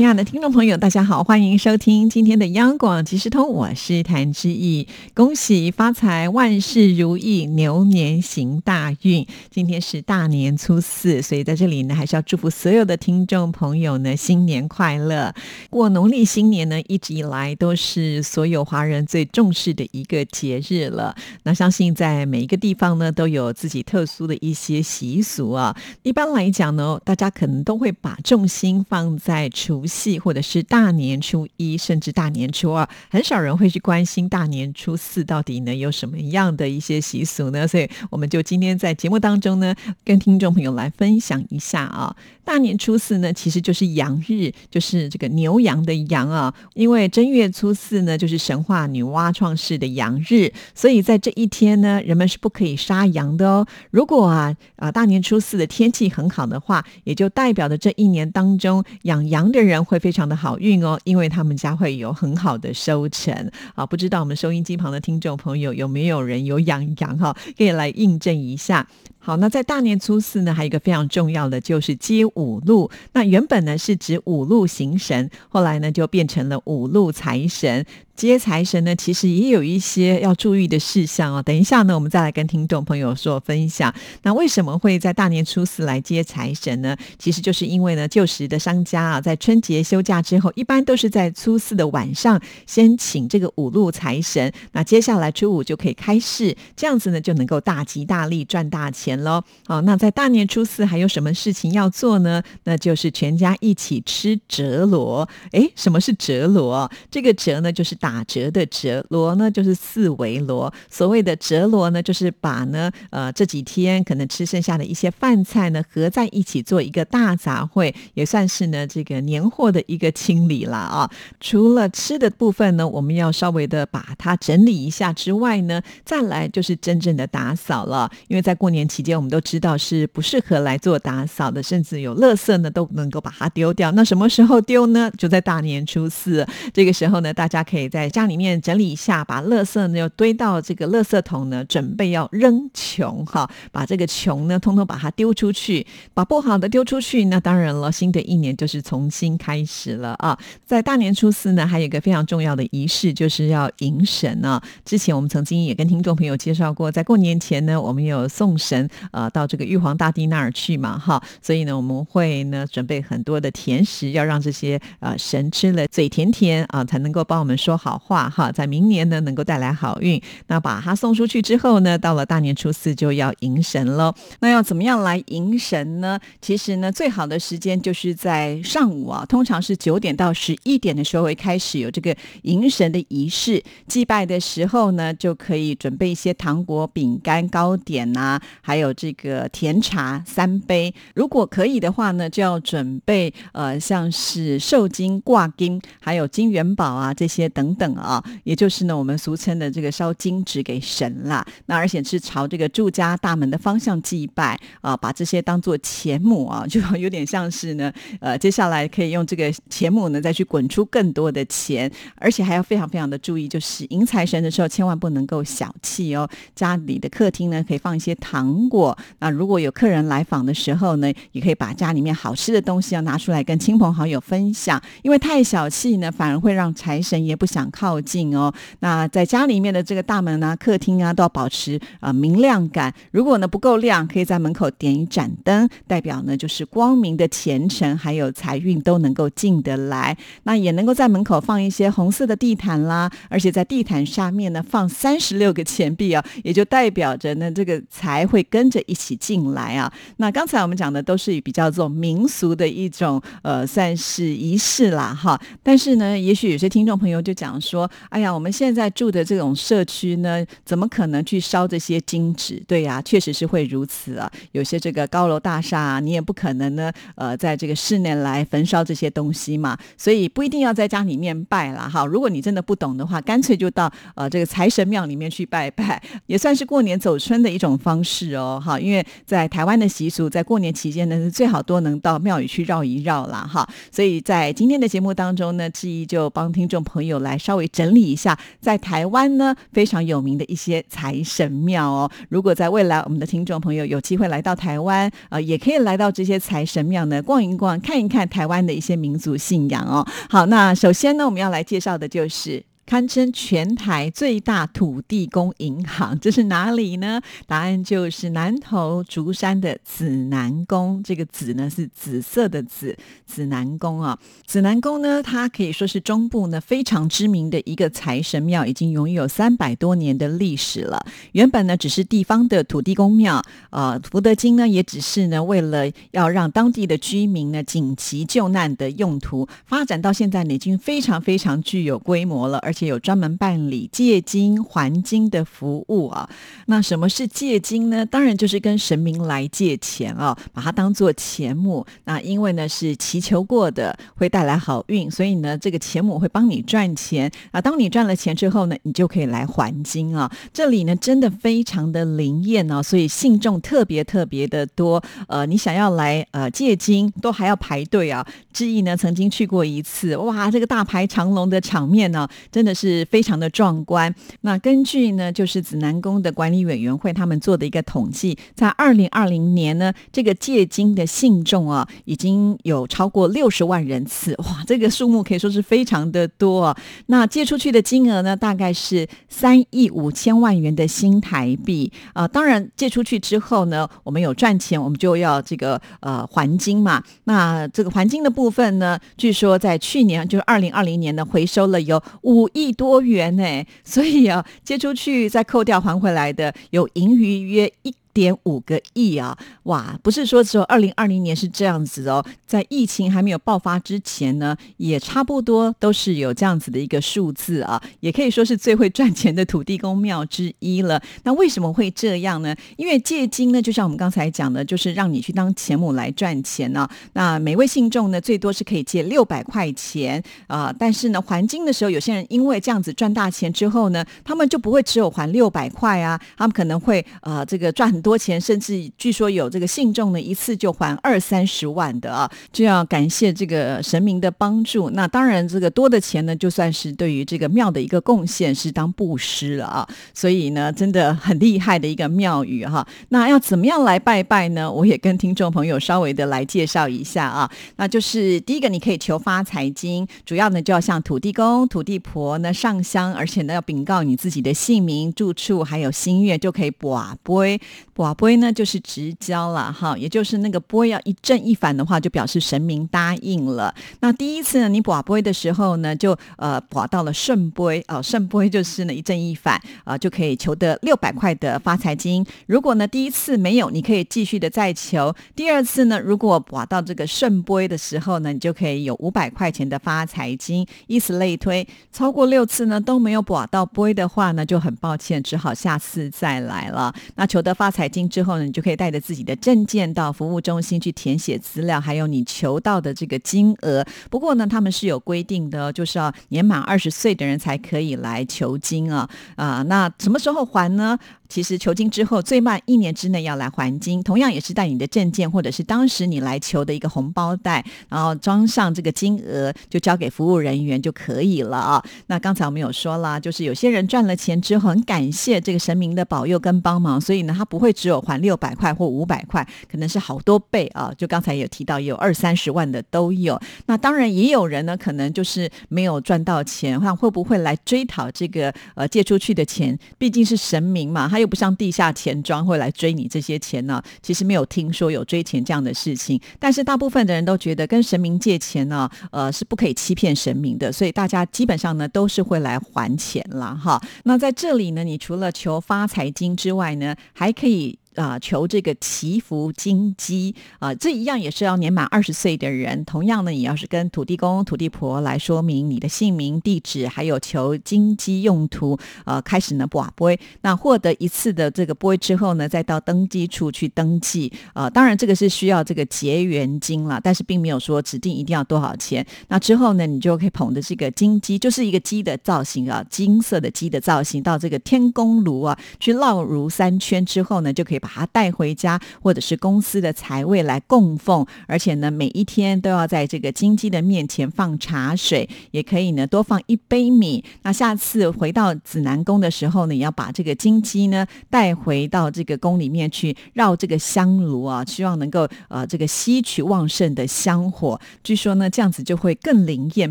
亲爱的听众朋友，大家好，欢迎收听今天的央广即时通，我是谭志毅。恭喜发财，万事如意，牛年行大运。今天是大年初四，所以在这里呢，还是要祝福所有的听众朋友呢，新年快乐。过农历新年呢，一直以来都是所有华人最重视的一个节日了。那相信在每一个地方呢，都有自己特殊的一些习俗啊。一般来讲呢，大家可能都会把重心放在除夕或者是大年初一，甚至大年初二，很少人会去关心大年初四到底呢有什么样的一些习俗呢？所以我们就今天在节目当中呢，跟听众朋友来分享一下啊。大年初四呢，其实就是羊日，就是这个牛羊的羊啊。因为正月初四呢，就是神话女娲创世的羊日，所以在这一天呢，人们是不可以杀羊的哦。如果啊啊大年初四的天气很好的话，也就代表着这一年当中养羊的人会非常的好运哦，因为他们家会有很好的收成啊。不知道我们收音机旁的听众朋友有没有人有养羊哈？可以来印证一下。好，那在大年初四呢，还有一个非常重要的就是接五路。那原本呢是指五路行神，后来呢就变成了五路财神。接财神呢，其实也有一些要注意的事项哦。等一下呢，我们再来跟听众朋友说分享。那为什么会在大年初四来接财神呢？其实就是因为呢，旧时的商家啊，在春节休假之后，一般都是在初四的晚上先请这个五路财神，那接下来初五就可以开市，这样子呢就能够大吉大利赚大钱喽。好，那在大年初四还有什么事情要做呢？那就是全家一起吃折罗。哎，什么是折罗？这个折呢，就是打。折的折罗呢，就是四维罗。所谓的折罗呢，就是把呢，呃，这几天可能吃剩下的一些饭菜呢，合在一起做一个大杂烩，也算是呢这个年货的一个清理了啊。除了吃的部分呢，我们要稍微的把它整理一下之外呢，再来就是真正的打扫了。因为在过年期间，我们都知道是不适合来做打扫的，甚至有垃圾呢都能够把它丢掉。那什么时候丢呢？就在大年初四 这个时候呢，大家可以在家里面整理一下，把垃圾呢要堆到这个垃圾桶呢，准备要扔穷哈，把这个穷呢通通把它丢出去，把不好的丢出去。那当然了，新的一年就是重新开始了啊！在大年初四呢，还有一个非常重要的仪式，就是要迎神啊。之前我们曾经也跟听众朋友介绍过，在过年前呢，我们有送神呃到这个玉皇大帝那儿去嘛哈，所以呢，我们会呢准备很多的甜食，要让这些呃神吃了嘴甜甜啊，才能够帮我们说好。话哈，在明年呢能够带来好运。那把它送出去之后呢，到了大年初四就要迎神喽。那要怎么样来迎神呢？其实呢，最好的时间就是在上午啊，通常是九点到十一点的时候会开始有这个迎神的仪式。祭拜的时候呢，就可以准备一些糖果、饼干、糕点啊，还有这个甜茶三杯。如果可以的话呢，就要准备呃，像是寿金、挂金，还有金元宝啊这些等。等啊，也就是呢，我们俗称的这个烧金纸给神啦。那而且是朝这个住家大门的方向祭拜啊，把这些当做钱母啊，就有点像是呢，呃，接下来可以用这个钱母呢再去滚出更多的钱，而且还要非常非常的注意，就是迎财神的时候千万不能够小气哦。家里的客厅呢可以放一些糖果，那如果有客人来访的时候呢，也可以把家里面好吃的东西要拿出来跟亲朋好友分享，因为太小气呢，反而会让财神也不想。靠近哦，那在家里面的这个大门啊、客厅啊，都要保持啊明亮感。如果呢不够亮，可以在门口点一盏灯，代表呢就是光明的前程，还有财运都能够进得来。那也能够在门口放一些红色的地毯啦，而且在地毯下面呢放三十六个钱币啊，也就代表着呢这个财会跟跟着一起进来啊。那刚才我们讲的都是比较这种民俗的一种呃算是仪式啦哈，但是呢，也许有些听众朋友就讲。说，哎呀，我们现在住的这种社区呢，怎么可能去烧这些金纸？对呀，确实是会如此啊。有些这个高楼大厦，啊你也不可能呢，呃，在这个室内来焚烧这些东西嘛。所以不一定要在家里面拜了哈。如果你真的不懂的话，干脆就到呃这个财神庙里面去拜拜，也算是过年走春的一种方式哦。哦，哈，因为在台湾的习俗，在过年期间呢，是最好多能到庙宇去绕一绕啦，哈。所以在今天的节目当中呢，志毅就帮听众朋友来稍微整理一下，在台湾呢非常有名的一些财神庙哦。如果在未来我们的听众朋友有机会来到台湾，呃，也可以来到这些财神庙呢逛一逛，看一看台湾的一些民族信仰哦。好，那首先呢，我们要来介绍的就是。堪称全台最大土地公银行，这是哪里呢？答案就是南投竹山的紫南宫。这个“紫”呢是紫色的“紫”，紫南宫啊。紫南宫呢，它可以说是中部呢非常知名的一个财神庙，已经拥有三百多年的历史了。原本呢只是地方的土地公庙，呃，福德金呢也只是呢为了要让当地的居民呢紧急救难的用途，发展到现在呢已经非常非常具有规模了，而且。有专门办理借金还金的服务啊。那什么是借金呢？当然就是跟神明来借钱啊，把它当做钱母。那因为呢是祈求过的，会带来好运，所以呢这个钱母会帮你赚钱啊。当你赚了钱之后呢，你就可以来还金啊。这里呢真的非常的灵验哦，所以信众特别特别的多。呃，你想要来呃借金，都还要排队啊。志毅呢曾经去过一次，哇，这个大排长龙的场面呢，真真的。是非常的壮观。那根据呢，就是紫南宫的管理委员会他们做的一个统计，在二零二零年呢，这个借金的信众啊，已经有超过六十万人次。哇，这个数目可以说是非常的多。那借出去的金额呢，大概是三亿五千万元的新台币啊。当然，借出去之后呢，我们有赚钱，我们就要这个呃还金嘛。那这个还金的部分呢，据说在去年就是二零二零年呢，回收了有五亿。多元呢，所以啊，借出去再扣掉还回来的，有盈余约一。点五个亿啊！哇，不是说只有二零二零年是这样子哦，在疫情还没有爆发之前呢，也差不多都是有这样子的一个数字啊，也可以说是最会赚钱的土地公庙之一了。那为什么会这样呢？因为借金呢，就像我们刚才讲的，就是让你去当钱母来赚钱呢。那每位信众呢，最多是可以借六百块钱啊，但是呢，还金的时候，有些人因为这样子赚大钱之后呢，他们就不会只有还六百块啊，他们可能会呃这个赚很。多多钱，甚至据说有这个信众呢，一次就还二三十万的啊，就要感谢这个神明的帮助。那当然，这个多的钱呢，就算是对于这个庙的一个贡献，是当布施了啊。所以呢，真的很厉害的一个庙宇哈。那要怎么样来拜拜呢？我也跟听众朋友稍微的来介绍一下啊。那就是第一个，你可以求发财经，主要呢就要向土地公、土地婆呢上香，而且呢要禀告你自己的姓名、住处还有心愿，就可以卜杯。瓦杯呢，就是直交了哈，也就是那个波要一正一反的话，就表示神明答应了。那第一次呢，你瓦杯的时候呢，就呃瓦到了圣杯哦，圣杯就是呢一正一反啊，就可以求得六百块的发财金。如果呢第一次没有，你可以继续的再求。第二次呢，如果瓦到这个圣杯的时候呢，你就可以有五百块钱的发财金。以此类推，超过六次呢都没有瓦到杯的话呢，就很抱歉，只好下次再来了。那求得发财。金之后呢，你就可以带着自己的证件到服务中心去填写资料，还有你求到的这个金额。不过呢，他们是有规定的，就是要年满二十岁的人才可以来求金啊啊！那什么时候还呢？其实求金之后，最慢一年之内要来还金，同样也是带你的证件或者是当时你来求的一个红包袋，然后装上这个金额，就交给服务人员就可以了啊。那刚才我们有说了，就是有些人赚了钱之后，很感谢这个神明的保佑跟帮忙，所以呢，他不会只有还六百块或五百块，可能是好多倍啊。就刚才有提到，有二三十万的都有。那当然也有人呢，可能就是没有赚到钱，看会不会来追讨这个呃借出去的钱？毕竟是神明嘛，他。又不像地下钱庄会来追你这些钱呢，其实没有听说有追钱这样的事情。但是大部分的人都觉得跟神明借钱呢，呃，是不可以欺骗神明的，所以大家基本上呢都是会来还钱了哈。那在这里呢，你除了求发财金之外呢，还可以。啊，求这个祈福金鸡啊，这一样也是要年满二十岁的人。同样呢，也要是跟土地公、土地婆来说明你的姓名、地址，还有求金鸡用途。呃，开始呢，卜杯。那获得一次的这个杯之后呢，再到登记处去登记。呃，当然这个是需要这个结缘金了，但是并没有说指定一定要多少钱。那之后呢，你就可以捧着这个金鸡，就是一个鸡的造型啊，金色的鸡的造型，到这个天宫炉啊去绕如三圈之后呢，就可以。把它带回家，或者是公司的财位来供奉，而且呢，每一天都要在这个金鸡的面前放茶水，也可以呢多放一杯米。那下次回到紫南宫的时候呢，也要把这个金鸡呢带回到这个宫里面去绕这个香炉啊，希望能够呃这个吸取旺盛的香火。据说呢，这样子就会更灵验，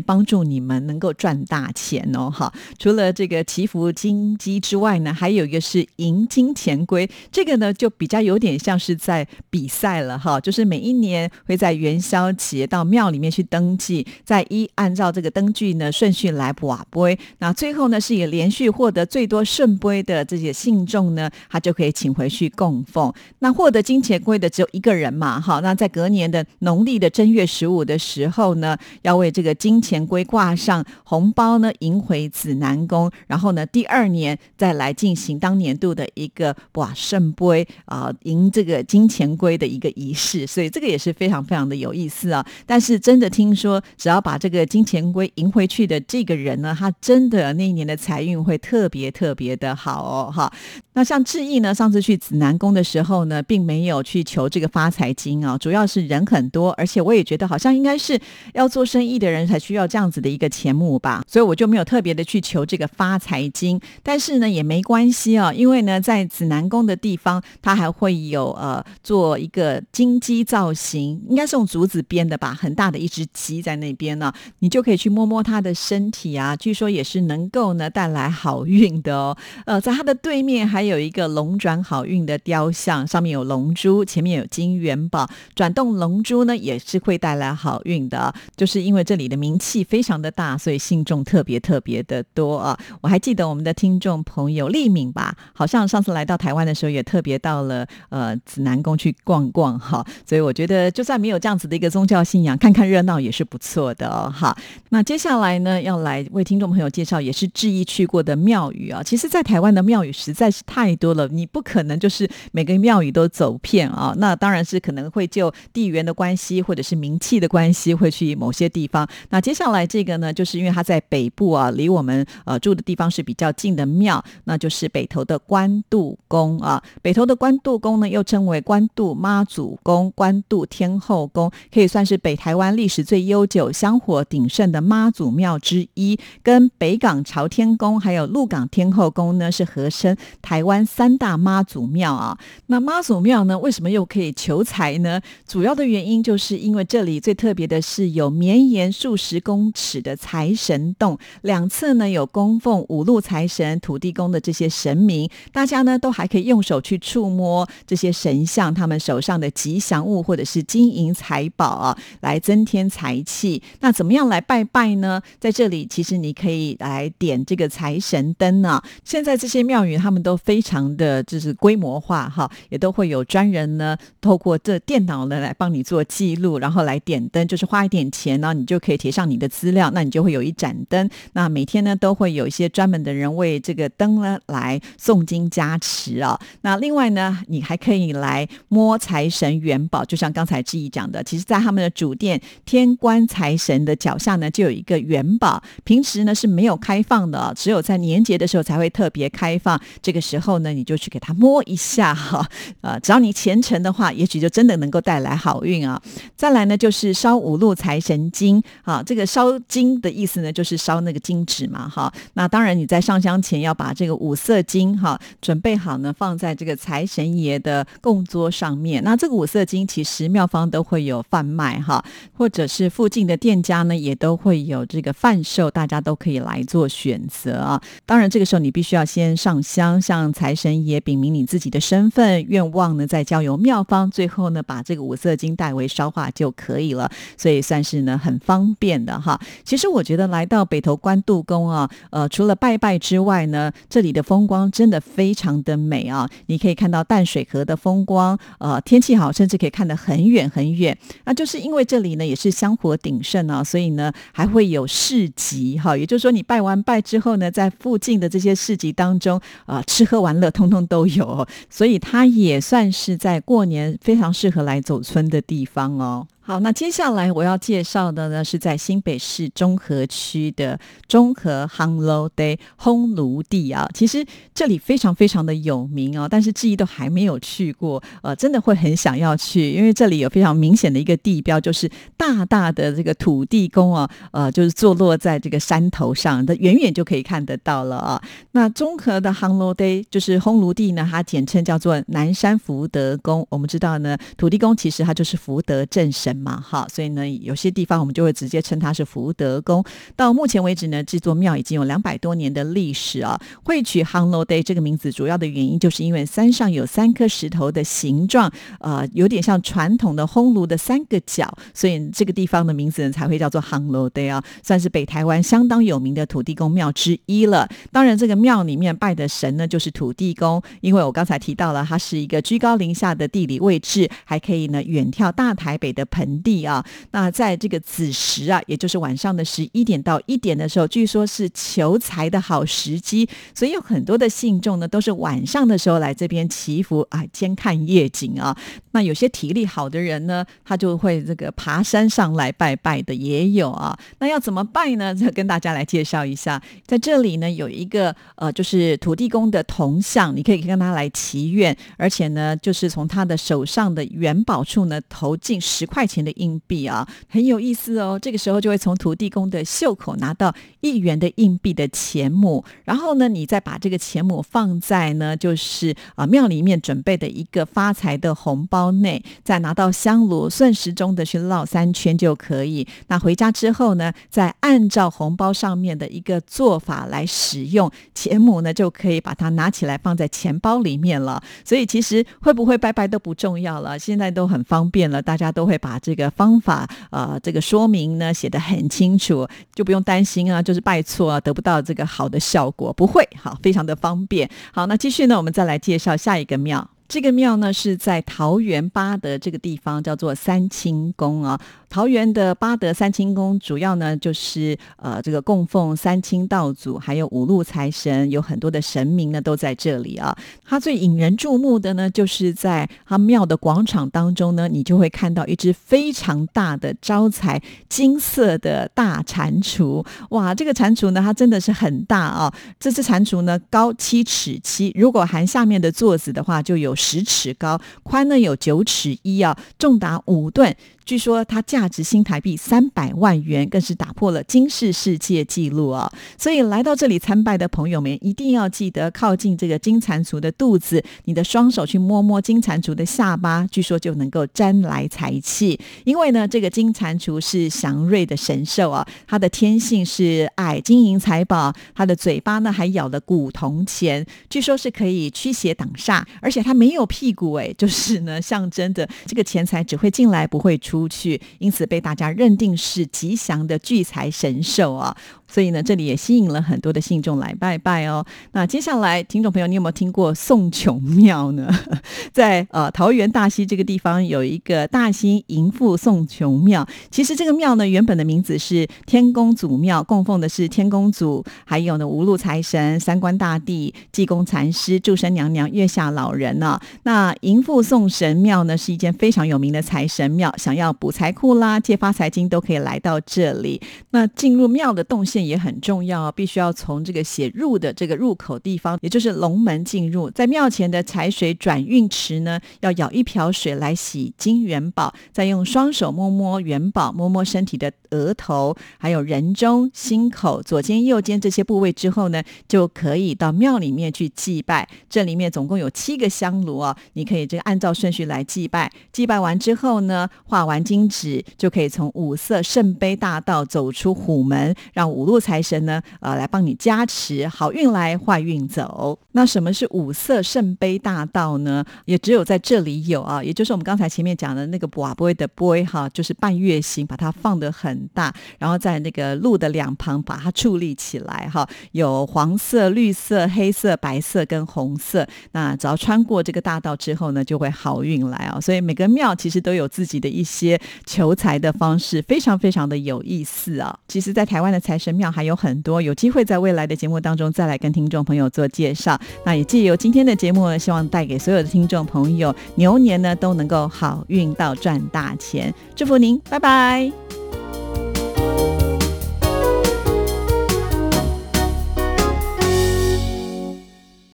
帮助你们能够赚大钱哦。哈，除了这个祈福金鸡之外呢，还有一个是迎金钱龟，这个呢就比较有点像是在比赛了哈，就是每一年会在元宵节到庙里面去登记，再一按照这个登记呢顺序来瓦杯，那最后呢是以连续获得最多圣杯的这些信众呢，他就可以请回去供奉。那获得金钱龟的只有一个人嘛，哈，那在隔年的农历的正月十五的时候呢，要为这个金钱龟挂上红包呢，迎回紫南宫，然后呢第二年再来进行当年度的一个哇圣杯啊迎这个金钱龟的一个仪式，所以这个也是非常非常的有意思啊。但是真的听说，只要把这个金钱龟迎回去的这个人呢，他真的那一年的财运会特别特别的好哦，哈。那像志毅呢，上次去紫南宫的时候呢，并没有去求这个发财金啊，主要是人很多，而且我也觉得好像应该是要做生意的人才需要这样子的一个钱目吧，所以我就没有特别的去求这个发财金。但是呢，也没关系啊，因为呢，在紫南宫的地方，它还会有呃做一个金鸡造型，应该是用竹子编的吧，很大的一只鸡在那边呢，你就可以去摸摸它的身体啊，据说也是能够呢带来好运的哦。呃，在它的对面还有一个龙转好运的雕像，上面有龙珠，前面有金元宝，转动龙珠呢也是会带来好运的。就是因为这里的名气非常的大，所以信众特别特别的多啊。我还记得我们的听众朋友丽敏吧，好像上次来到台湾的时候也特别到到了呃紫南宫去逛逛哈。所以我觉得就算没有这样子的一个宗教信仰，看看热闹也是不错的哦。哈，那接下来呢要来为听众朋友介绍，也是志毅去过的庙宇啊。其实，在台湾的庙宇实在是太多了，你不可能就是每个庙宇都走遍啊。那当然是可能会就地缘的关系或者是名气的关系，会去某些地方。那接下来这个呢，就是因为它在北部啊，离我们呃住的地方是比较近的庙，那就是北投的关渡宫啊。北投的关渡宫呢，又称为关渡妈祖宫、关渡天后宫，可以算是北台湾历史最悠久、香火鼎盛的妈祖庙之一，跟北港朝天宫还有鹿港天后宫呢是合称台湾三大妈祖庙啊。那妈祖庙呢，为什么又可以求财呢？主要的原因就是因为这里最特别的是有绵延数十公尺的财神洞，两侧呢有供奉五路财神、土地公的这些神明，大家呢都还可以用手去触摸这些神像，他们手上的吉祥物或者是金银财宝啊，来增添财气。那怎么样来拜拜呢？在这里，其实你可以来点这个财神灯啊。现在这些庙宇他们都非常的就是规模化哈，也都会有专人呢，透过这电脑呢来帮你做记录，然后来点灯，就是花一点钱呢，你就可以贴上你的资料，那你就会有一盏灯。那每天呢都会有一些专门的人为这个灯呢来诵经加持啊。那另外呢，那你还可以来摸财神元宝，就像刚才志毅讲的，其实在他们的主殿天官财神的脚下呢就有一个元宝，平时呢是没有开放的，只有在年节的时候才会特别开放。这个时候呢，你就去给他摸一下哈，呃，只要你虔诚的话，也许就真的能够带来好运啊。再来呢，就是烧五路财神金啊，这个烧金的意思呢，就是烧那个金纸嘛哈。那当然你在上香前要把这个五色金哈准备好呢，放在这个财财神爷的供桌上面。那这个五色金其实庙方都会有贩卖哈，或者是附近的店家呢也都会有这个贩售，大家都可以来做选择啊。当然这个时候你必须要先上香，向财神爷禀明你自己的身份愿望呢，再交由庙方，最后呢把这个五色金代为烧化就可以了。所以算是呢很方便的哈。其实我觉得来到北投关渡宫啊，呃，除了拜拜之外呢，这里的风光真的非常的美啊。你可以看看到淡水河的风光，呃，天气好，甚至可以看得很远很远。那就是因为这里呢也是香火鼎盛啊，所以呢还会有市集哈。也就是说，你拜完拜之后呢，在附近的这些市集当中啊，吃喝玩乐通通都有，所以它也算是在过年非常适合来走村的地方哦。好，那接下来我要介绍的呢，是在新北市中和区的中和 Hung Lo Day 烘炉地啊。其实这里非常非常的有名哦，但是志毅都还没有去过，呃，真的会很想要去，因为这里有非常明显的一个地标，就是大大的这个土地公啊，呃，就是坐落在这个山头上，的远远就可以看得到了啊。那中和的 Hung Lo Day 就是烘炉地呢，它简称叫做南山福德宫。我们知道呢，土地公其实它就是福德正神。嘛，好，所以呢，有些地方我们就会直接称它是福德宫。到目前为止呢，这座庙已经有两百多年的历史啊。会取 h a n l o Day 这个名字，主要的原因就是因为山上有三颗石头的形状，呃，有点像传统的烘炉的三个角，所以这个地方的名字呢才会叫做 h a n l o Day 啊，算是北台湾相当有名的土地公庙之一了。当然，这个庙里面拜的神呢就是土地公，因为我刚才提到了，它是一个居高临下的地理位置，还可以呢远眺大台北的盆。地啊，那在这个子时啊，也就是晚上的十一点到一点的时候，据说是求财的好时机，所以有很多的信众呢，都是晚上的时候来这边祈福啊，兼看夜景啊。那有些体力好的人呢，他就会这个爬山上来拜拜的也有啊。那要怎么拜呢？就 跟大家来介绍一下，在这里呢有一个呃，就是土地公的铜像，你可以跟他来祈愿，而且呢，就是从他的手上的元宝处呢投进十块钱。的硬币啊，很有意思哦。这个时候就会从土地公的袖口拿到一元的硬币的钱母，然后呢，你再把这个钱母放在呢，就是啊庙里面准备的一个发财的红包内，再拿到香炉顺时钟的去绕三圈就可以。那回家之后呢，再按照红包上面的一个做法来使用钱母呢，就可以把它拿起来放在钱包里面了。所以其实会不会拜拜都不重要了，现在都很方便了，大家都会把这。个方法，啊，这个说明呢写的很清楚，就不用担心啊，就是拜错啊，得不到这个好的效果，不会，好，非常的方便。好，那继续呢，我们再来介绍下一个庙。这个庙呢是在桃园八德这个地方，叫做三清宫啊。桃园的八德三清宫主要呢就是呃这个供奉三清道祖，还有五路财神，有很多的神明呢都在这里啊。它最引人注目的呢，就是在它庙的广场当中呢，你就会看到一只非常大的招财金色的大蟾蜍。哇，这个蟾蜍呢，它真的是很大啊。这只蟾蜍呢高七尺七，如果含下面的座子的话，就有。十尺高，宽呢有九尺一啊，重达五吨。据说它价值新台币三百万元，更是打破了金氏世界纪录啊！所以来到这里参拜的朋友们，一定要记得靠近这个金蟾蜍的肚子，你的双手去摸摸金蟾蜍的下巴，据说就能够沾来财气。因为呢，这个金蟾蜍是祥瑞的神兽啊，它的天性是爱金银财宝，它的嘴巴呢还咬了古铜钱，据说是可以驱邪挡煞，而且它没有屁股哎，就是呢象征着这个钱财只会进来不会出。出去，因此被大家认定是吉祥的聚财神兽啊。所以呢，这里也吸引了很多的信众来拜拜哦。那接下来，听众朋友，你有没有听过宋琼庙呢？在呃桃园大溪这个地方有一个大溪迎富宋琼庙。其实这个庙呢，原本的名字是天公祖庙，供奉的是天公祖，还有呢五路财神、三官大帝、济公禅师、祝生娘娘、月下老人呢。那迎富宋神庙呢，是一间非常有名的财神庙，想要要补财库啦、借发财金都可以来到这里。那进入庙的动线。也很重要，必须要从这个写入的这个入口地方，也就是龙门进入。在庙前的财水转运池呢，要舀一瓢水来洗金元宝，再用双手摸摸元宝，摸摸身体的额头，还有人中、心口、左肩、右肩这些部位之后呢，就可以到庙里面去祭拜。这里面总共有七个香炉啊，你可以这个按照顺序来祭拜。祭拜完之后呢，画完金纸，就可以从五色圣杯大道走出虎门，让五。路财神呢，呃，来帮你加持，好运来，坏运走。那什么是五色圣杯大道呢？也只有在这里有啊，也就是我们刚才前面讲的那个瓦波的波哈，就是半月形，把它放得很 很大，然后在那个路的两旁把它矗立起来哈，有黄色、绿色、黑色、白色跟红色。那只要穿过这个大道之后呢，就会好运来哦。所以每个庙其实都有自己的一些求财的方式，非常非常的有意思啊。其实，在台湾的财神庙还有很多，有机会在未来的节目当中再来跟听众朋友做介绍。那也借由今天的节目呢，希望带给所有的听众朋友，牛年呢都能够好运到赚大钱。祝福您，拜拜。